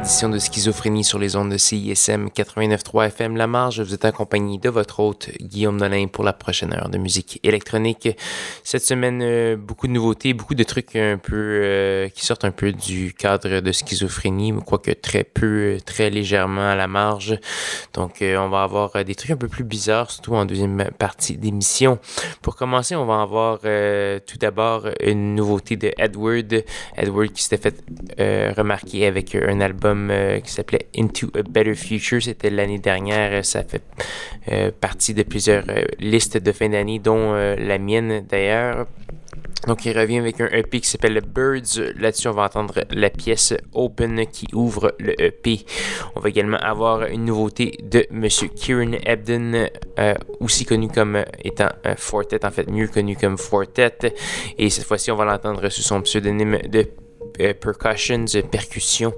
édition de Schizophrénie sur les ondes de CISM 89.3 FM La Marge. Vous êtes accompagné de votre hôte Guillaume Nolin pour la prochaine heure de musique électronique. Cette semaine, euh, beaucoup de nouveautés, beaucoup de trucs un peu euh, qui sortent un peu du cadre de schizophrénie, quoique très peu, très légèrement à la marge. Donc, euh, on va avoir des trucs un peu plus bizarres, surtout en deuxième partie d'émission. Pour commencer, on va avoir tout d'abord une nouveauté de Edward. Edward qui s'était fait remarquer avec un album qui s'appelait Into a Better Future. C'était l'année dernière. Ça fait partie de plusieurs listes de fin d'année, dont la mienne d'ailleurs. Donc, il revient avec un EP qui s'appelle Birds. Là-dessus, on va entendre la pièce Open qui ouvre le EP. On va également avoir une nouveauté de Monsieur Kieran Ebden, euh, aussi connu comme étant Fortet, en fait, mieux connu comme Fortet. Et cette fois-ci, on va l'entendre sous son pseudonyme de euh, Percussions, Percussion.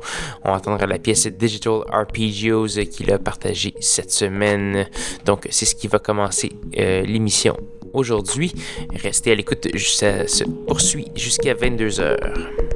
On va entendre la pièce Digital Arpeggios qu'il a partagée cette semaine. Donc, c'est ce qui va commencer euh, l'émission aujourd'hui. Restez à l'écoute, ça se poursuit jusqu'à 22h.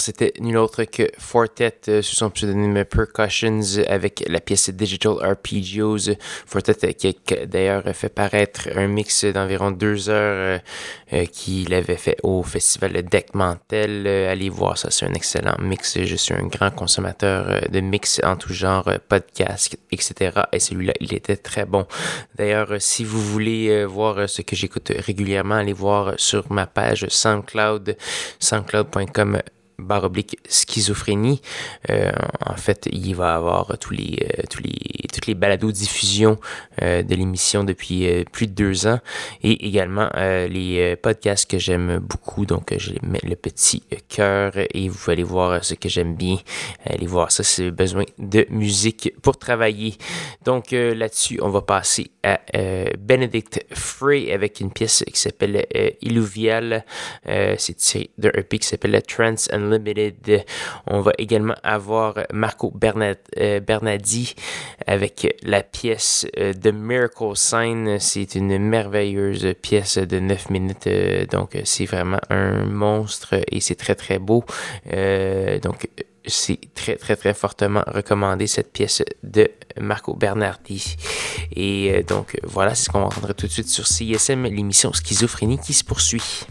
C'était nul autre que Fortet euh, sous son pseudonyme Percussions avec la pièce Digital Arpeggios. Fortet qui a d'ailleurs fait paraître un mix d'environ deux heures qu'il avait fait au festival Deck Mantel. allez voir ça, c'est un excellent mix. Je suis un grand consommateur de mix en tout genre, podcast, etc. Et celui-là, il était très bon. D'ailleurs, si vous voulez voir ce que j'écoute régulièrement, allez voir sur ma page SoundCloud, soundcloud.com barre oblique schizophrénie. Euh, en fait, il va avoir tous les, euh, tous les, toutes les balados diffusions euh, de l'émission depuis plus de deux ans et également les podcasts que j'aime beaucoup. Donc, je mets le petit cœur et vous allez voir ce que j'aime bien. Allez voir ça, c'est besoin de musique pour travailler. Donc, là-dessus, on va passer à Benedict Frey avec une pièce qui s'appelle Illuvial. c'est tiré d'un EP qui s'appelle Trans and On va également avoir Marco euh, Bernardi avec la pièce euh, The Miracle Sign. C'est une merveilleuse pièce de 9 minutes. Euh, donc, c'est vraiment un monstre et c'est très, très beau. donc, c'est très, très, très fortement recommandé cette pièce de Marco Bernardi. Et donc, voilà, c'est ce qu'on va entendre tout de suite sur CISM, l'émission Schizophrénie qui se poursuit.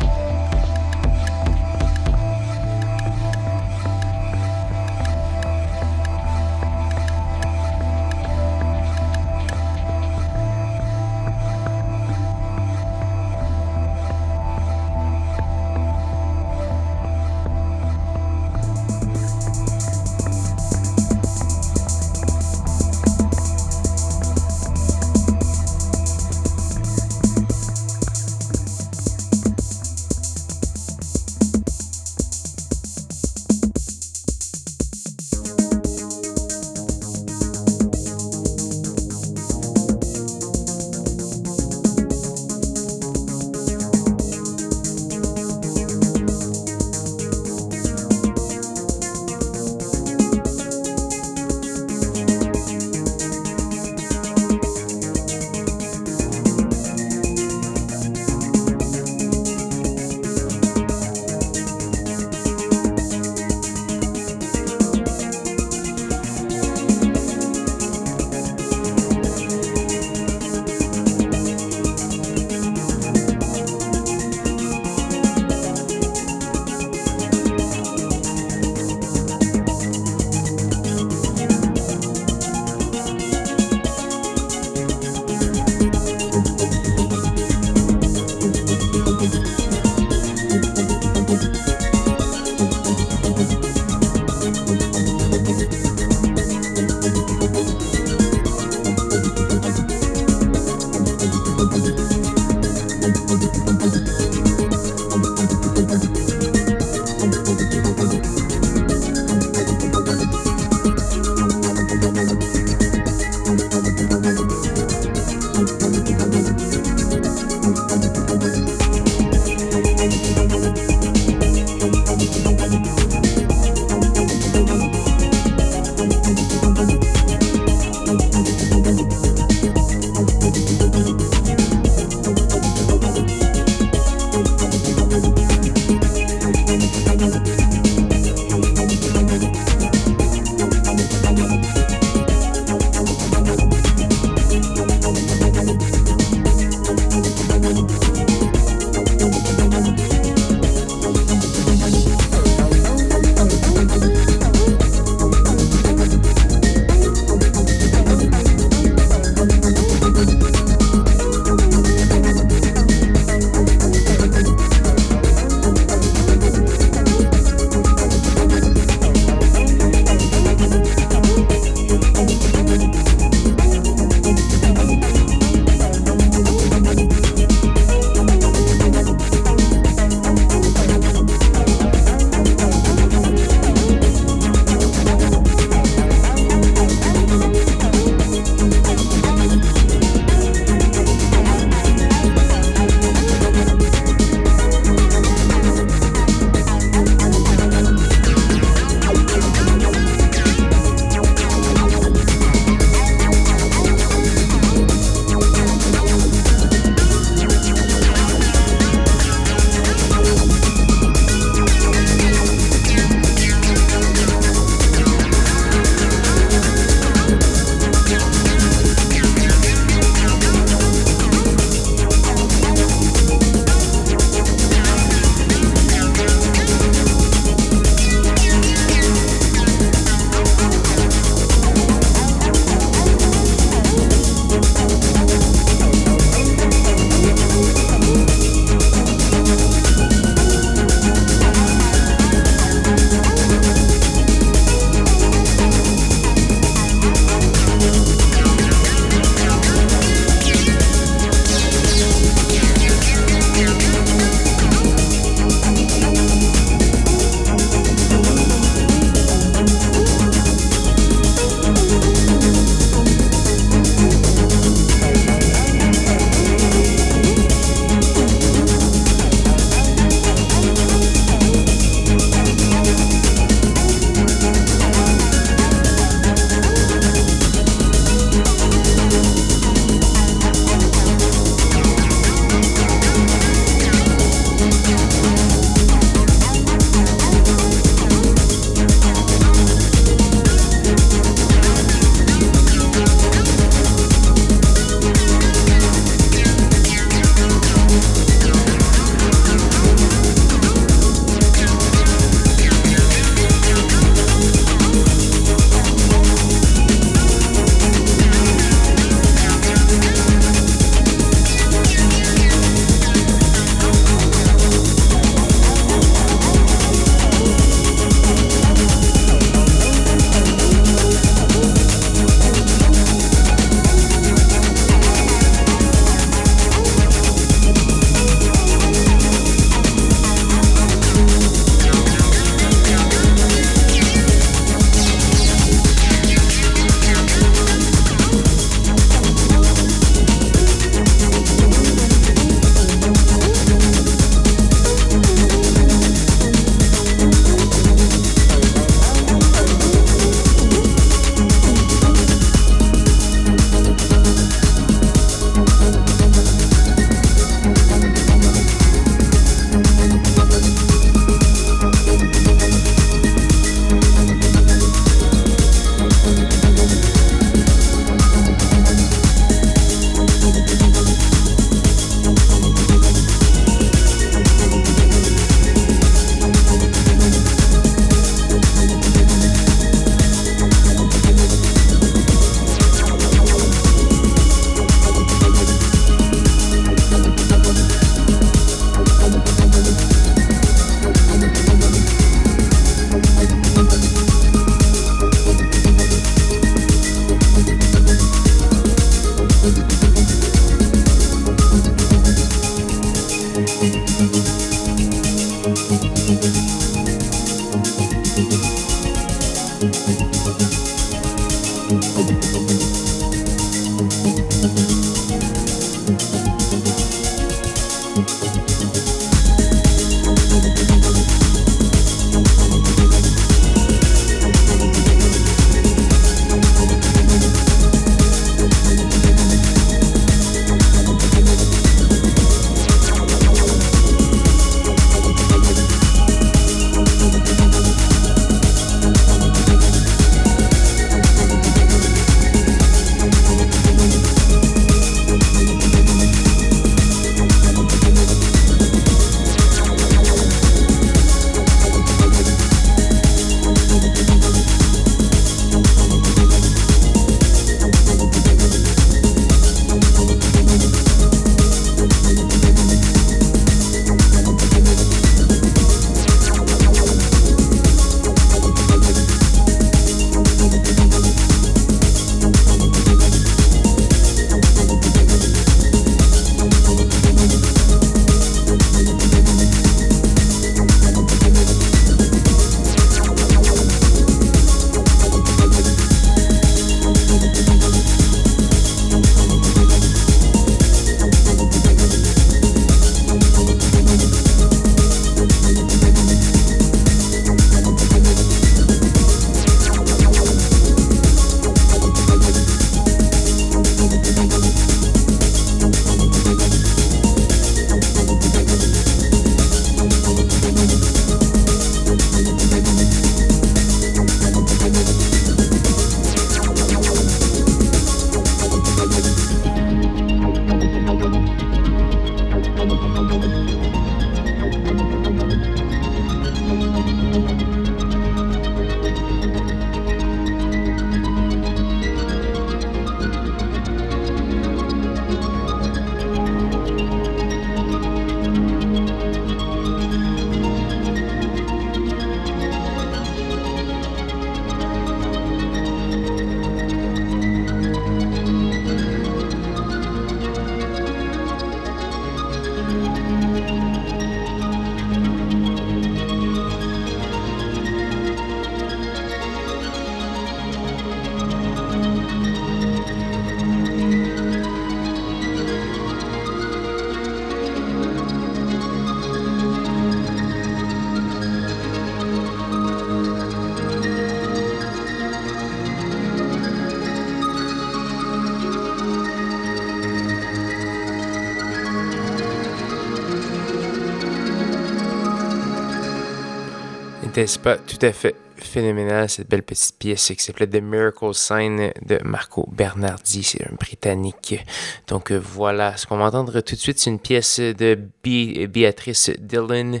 N'était-ce pas tout à fait phénoménal cette belle petite pièce qui s'appelait The Miracle Sign de Marco Bernardi, c'est un Britannique. Donc euh, voilà, ce qu'on va entendre tout de suite, c'est une pièce de Béatrice Dillon.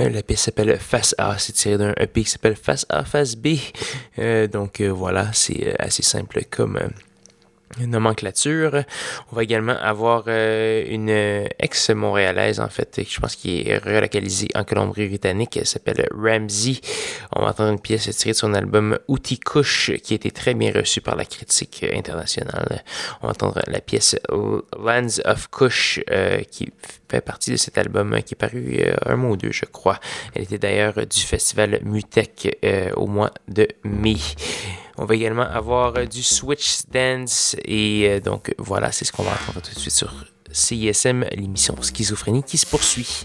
Euh, la pièce s'appelle Face A, c'est tiré d'un EP qui s'appelle Face A, Face B. Euh, donc voilà, c'est assez simple comme nomenclature. On va également avoir euh, une ex-montréalaise, en fait, je pense qui est relocalisée en Colombie-Britannique. Elle s'appelle Ramsey. On va entendre une pièce tirée de son album Outil Couche, qui a été très bien reçu par la critique internationale. On va entendre la pièce Lands of Kush, euh, qui fait partie de cet album qui est paru euh, un mois ou deux, je crois. Elle était d'ailleurs du festival Mutech au mois de mai. On va également avoir euh, du Switch Dance. Et euh, donc voilà, c'est ce qu'on va entendre tout de suite sur CISM, l'émission Schizophrénie qui se poursuit.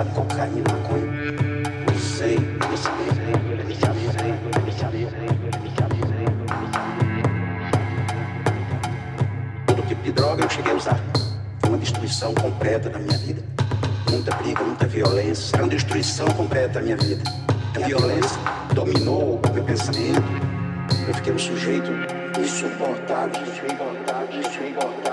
Viciado, cocaína, maconha. Usei, Todo tipo de droga eu cheguei a usar. Foi uma destruição completa da minha vida. Muita briga, muita violência. Era uma destruição completa da minha vida. A violência dominou o meu pensamento. Eu fiquei um sujeito insuportável, insuportável, insuportável.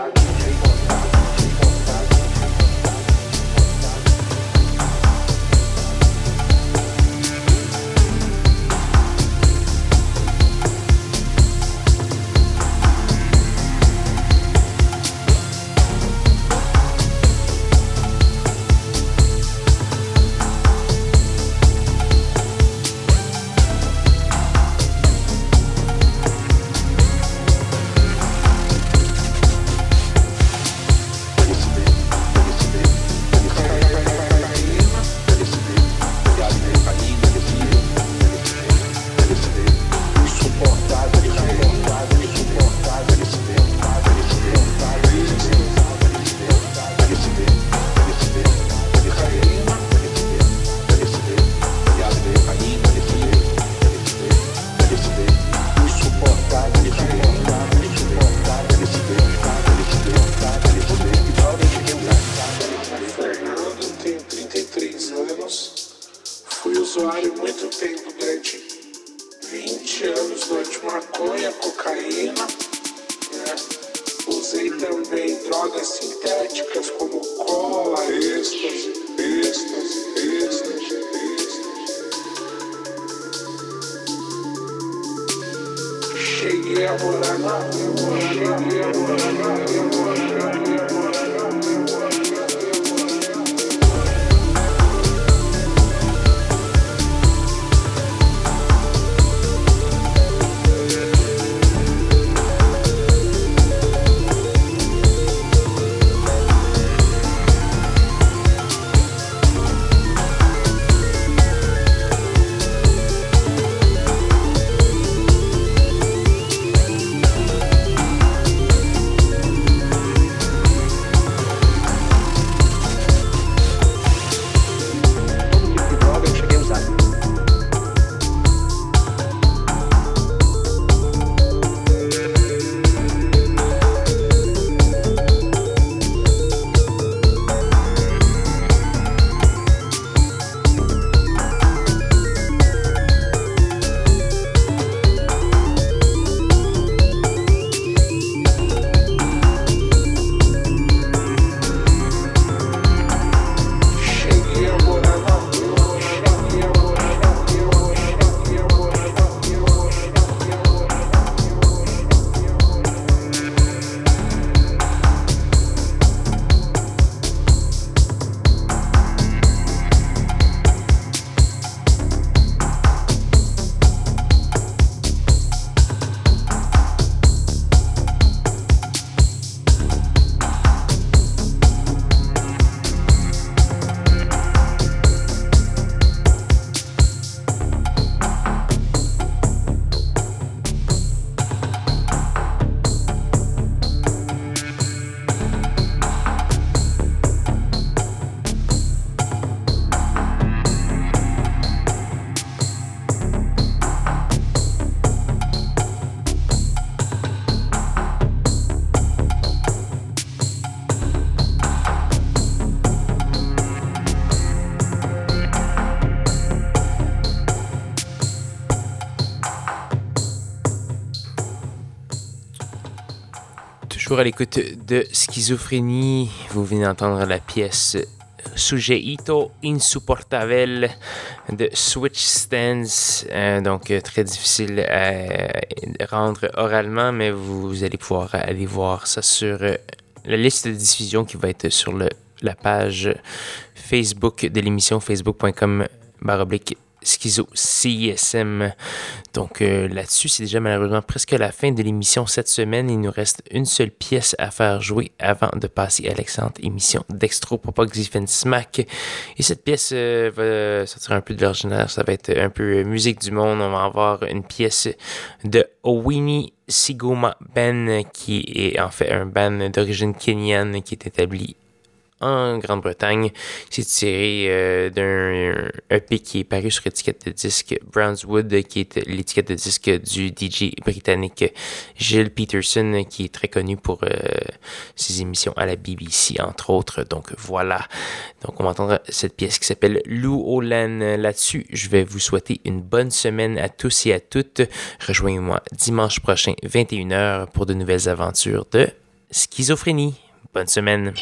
Toujours à l'écoute de Schizophrénie, vous venez d'entendre la pièce Sujeito Insupportable de Switch Stands. Euh, donc, euh, très difficile à rendre oralement, mais vous allez pouvoir aller voir ça sur euh, la liste de diffusion qui va être sur la page Facebook de l'émission facebook.com baroblique Schizo CISM. Donc euh, là-dessus, c'est déjà malheureusement presque la fin de l'émission cette semaine. Il nous reste une seule pièce à faire jouer avant de passer à l'excellente émission d'Extro-Propoxifen Smack. Et cette pièce euh, va sortir un peu de l'ordinaire. Ça va être un peu musique du monde. On va avoir une pièce de Owini Sigoma Ben, qui est en fait un band d'origine kenyane qui est établi en Grande-Bretagne. C'est tiré euh, d'un EP qui est paru sur l'étiquette de disque Brownswood, qui est l'étiquette de disque du DJ britannique Gilles Peterson, qui est très connu pour euh, ses émissions à la BBC, entre autres. Donc voilà. Donc on va entendre cette pièce qui s'appelle Lou Olan. Là-dessus, je vais vous souhaiter une bonne semaine à tous et à toutes. Rejoignez-moi dimanche prochain, 21h, pour de nouvelles aventures de schizophrénie. Bonne semaine.